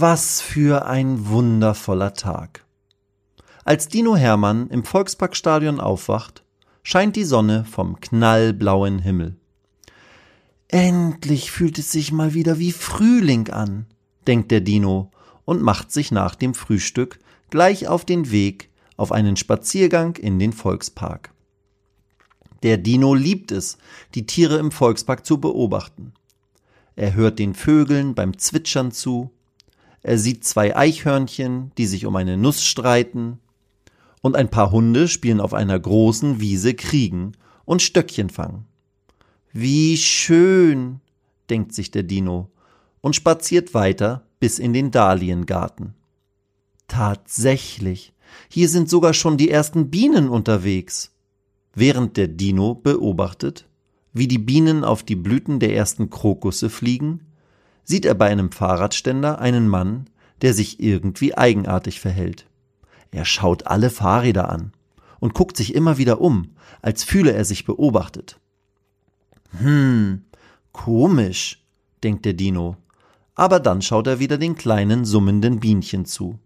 Was für ein wundervoller Tag. Als Dino Hermann im Volksparkstadion aufwacht, scheint die Sonne vom knallblauen Himmel. Endlich fühlt es sich mal wieder wie Frühling an, denkt der Dino und macht sich nach dem Frühstück gleich auf den Weg auf einen Spaziergang in den Volkspark. Der Dino liebt es, die Tiere im Volkspark zu beobachten. Er hört den Vögeln beim Zwitschern zu, er sieht zwei Eichhörnchen, die sich um eine Nuss streiten, und ein paar Hunde spielen auf einer großen Wiese Kriegen und Stöckchen fangen. Wie schön, denkt sich der Dino und spaziert weiter bis in den Dahliengarten. Tatsächlich, hier sind sogar schon die ersten Bienen unterwegs. Während der Dino beobachtet, wie die Bienen auf die Blüten der ersten Krokusse fliegen, sieht er bei einem Fahrradständer einen Mann, der sich irgendwie eigenartig verhält. Er schaut alle Fahrräder an und guckt sich immer wieder um, als fühle er sich beobachtet. Hm, komisch, denkt der Dino, aber dann schaut er wieder den kleinen summenden Bienchen zu.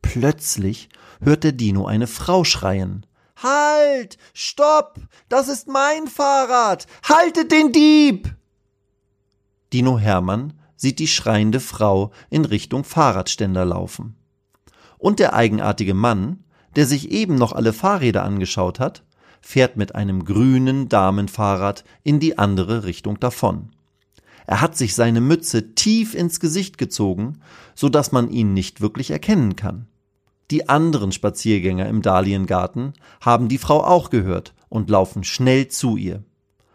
Plötzlich hört der Dino eine Frau schreien. Halt! Stopp! Das ist mein Fahrrad! Haltet den Dieb! Dino Hermann sieht die schreiende Frau in Richtung Fahrradständer laufen. Und der eigenartige Mann, der sich eben noch alle Fahrräder angeschaut hat, fährt mit einem grünen Damenfahrrad in die andere Richtung davon. Er hat sich seine Mütze tief ins Gesicht gezogen, so dass man ihn nicht wirklich erkennen kann. Die anderen Spaziergänger im Dahliengarten haben die Frau auch gehört und laufen schnell zu ihr.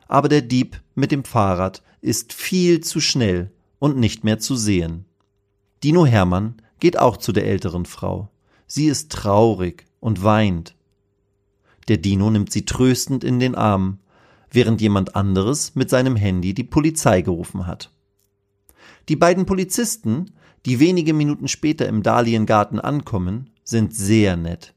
Aber der Dieb mit dem Fahrrad ist viel zu schnell und nicht mehr zu sehen. Dino Hermann geht auch zu der älteren Frau. Sie ist traurig und weint. Der Dino nimmt sie tröstend in den Arm, während jemand anderes mit seinem Handy die Polizei gerufen hat. Die beiden Polizisten, die wenige Minuten später im Dahliengarten ankommen, sind sehr nett.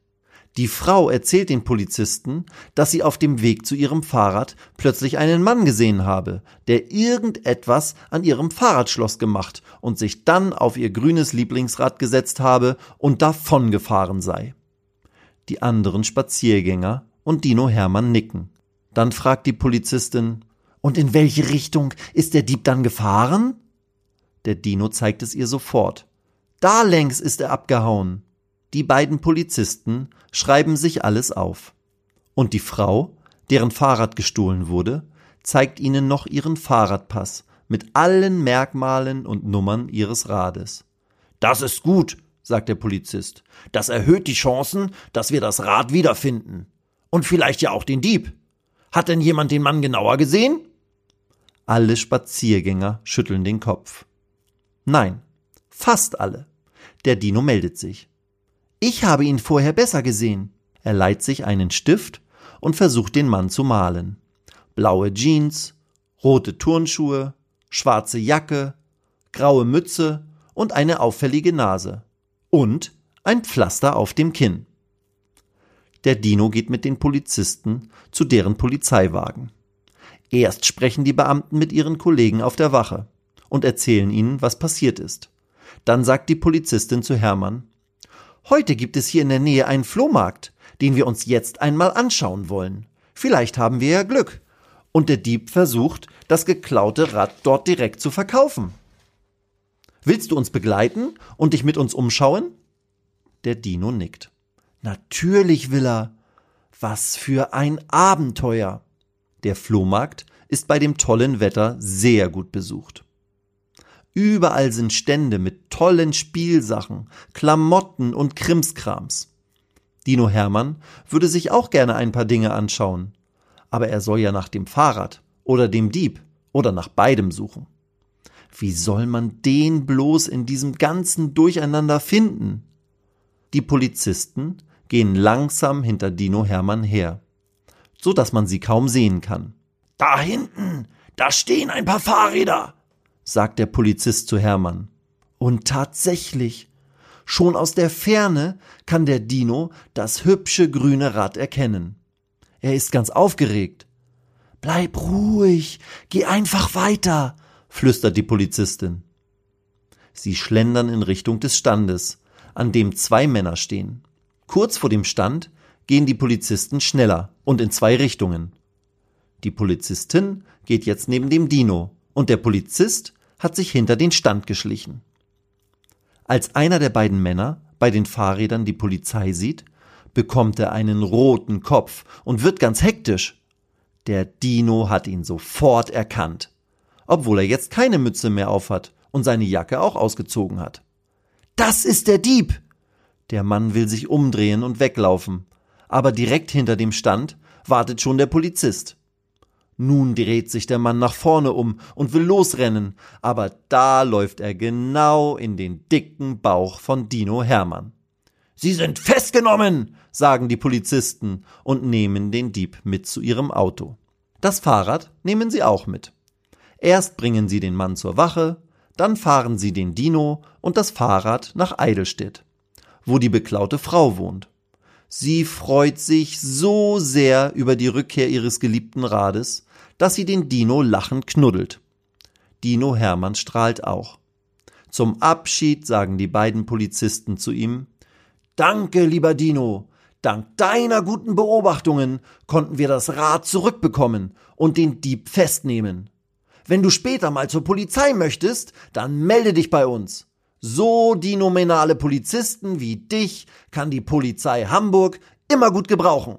Die Frau erzählt den Polizisten, dass sie auf dem Weg zu ihrem Fahrrad plötzlich einen Mann gesehen habe, der irgendetwas an ihrem Fahrradschloss gemacht und sich dann auf ihr grünes Lieblingsrad gesetzt habe und davongefahren sei. Die anderen Spaziergänger und Dino Hermann nicken. Dann fragt die Polizistin, und in welche Richtung ist der Dieb dann gefahren? Der Dino zeigt es ihr sofort. Da längs ist er abgehauen. Die beiden Polizisten schreiben sich alles auf. Und die Frau, deren Fahrrad gestohlen wurde, zeigt ihnen noch ihren Fahrradpass mit allen Merkmalen und Nummern ihres Rades. Das ist gut, sagt der Polizist. Das erhöht die Chancen, dass wir das Rad wiederfinden. Und vielleicht ja auch den Dieb. Hat denn jemand den Mann genauer gesehen? Alle Spaziergänger schütteln den Kopf. Nein, fast alle. Der Dino meldet sich. Ich habe ihn vorher besser gesehen. Er leiht sich einen Stift und versucht den Mann zu malen. Blaue Jeans, rote Turnschuhe, schwarze Jacke, graue Mütze und eine auffällige Nase und ein Pflaster auf dem Kinn. Der Dino geht mit den Polizisten zu deren Polizeiwagen. Erst sprechen die Beamten mit ihren Kollegen auf der Wache und erzählen ihnen, was passiert ist. Dann sagt die Polizistin zu Hermann, Heute gibt es hier in der Nähe einen Flohmarkt, den wir uns jetzt einmal anschauen wollen. Vielleicht haben wir ja Glück. Und der Dieb versucht, das geklaute Rad dort direkt zu verkaufen. Willst du uns begleiten und dich mit uns umschauen? Der Dino nickt. Natürlich will er. Was für ein Abenteuer. Der Flohmarkt ist bei dem tollen Wetter sehr gut besucht. Überall sind Stände mit tollen Spielsachen, Klamotten und Krimskrams. Dino Hermann würde sich auch gerne ein paar Dinge anschauen, aber er soll ja nach dem Fahrrad oder dem Dieb oder nach beidem suchen. Wie soll man den bloß in diesem ganzen Durcheinander finden? Die Polizisten gehen langsam hinter Dino Hermann her, so dass man sie kaum sehen kann. Da hinten, da stehen ein paar Fahrräder, sagt der Polizist zu Hermann. Und tatsächlich, schon aus der Ferne kann der Dino das hübsche grüne Rad erkennen. Er ist ganz aufgeregt. Bleib ruhig, geh einfach weiter, flüstert die Polizistin. Sie schlendern in Richtung des Standes, an dem zwei Männer stehen. Kurz vor dem Stand gehen die Polizisten schneller und in zwei Richtungen. Die Polizistin geht jetzt neben dem Dino und der Polizist hat sich hinter den Stand geschlichen. Als einer der beiden Männer bei den Fahrrädern die Polizei sieht, bekommt er einen roten Kopf und wird ganz hektisch. Der Dino hat ihn sofort erkannt, obwohl er jetzt keine Mütze mehr aufhat und seine Jacke auch ausgezogen hat. Das ist der Dieb! Der Mann will sich umdrehen und weglaufen, aber direkt hinter dem Stand wartet schon der Polizist. Nun dreht sich der Mann nach vorne um und will losrennen, aber da läuft er genau in den dicken Bauch von Dino Hermann. Sie sind festgenommen, sagen die Polizisten und nehmen den Dieb mit zu ihrem Auto. Das Fahrrad nehmen sie auch mit. Erst bringen sie den Mann zur Wache, dann fahren sie den Dino und das Fahrrad nach Eidelstedt, wo die beklaute Frau wohnt. Sie freut sich so sehr über die Rückkehr ihres geliebten Rades, dass sie den Dino lachend knuddelt. Dino Hermann strahlt auch. Zum Abschied sagen die beiden Polizisten zu ihm Danke, lieber Dino. Dank deiner guten Beobachtungen konnten wir das Rad zurückbekommen und den Dieb festnehmen. Wenn du später mal zur Polizei möchtest, dann melde dich bei uns. So dinominale Polizisten wie dich kann die Polizei Hamburg immer gut gebrauchen.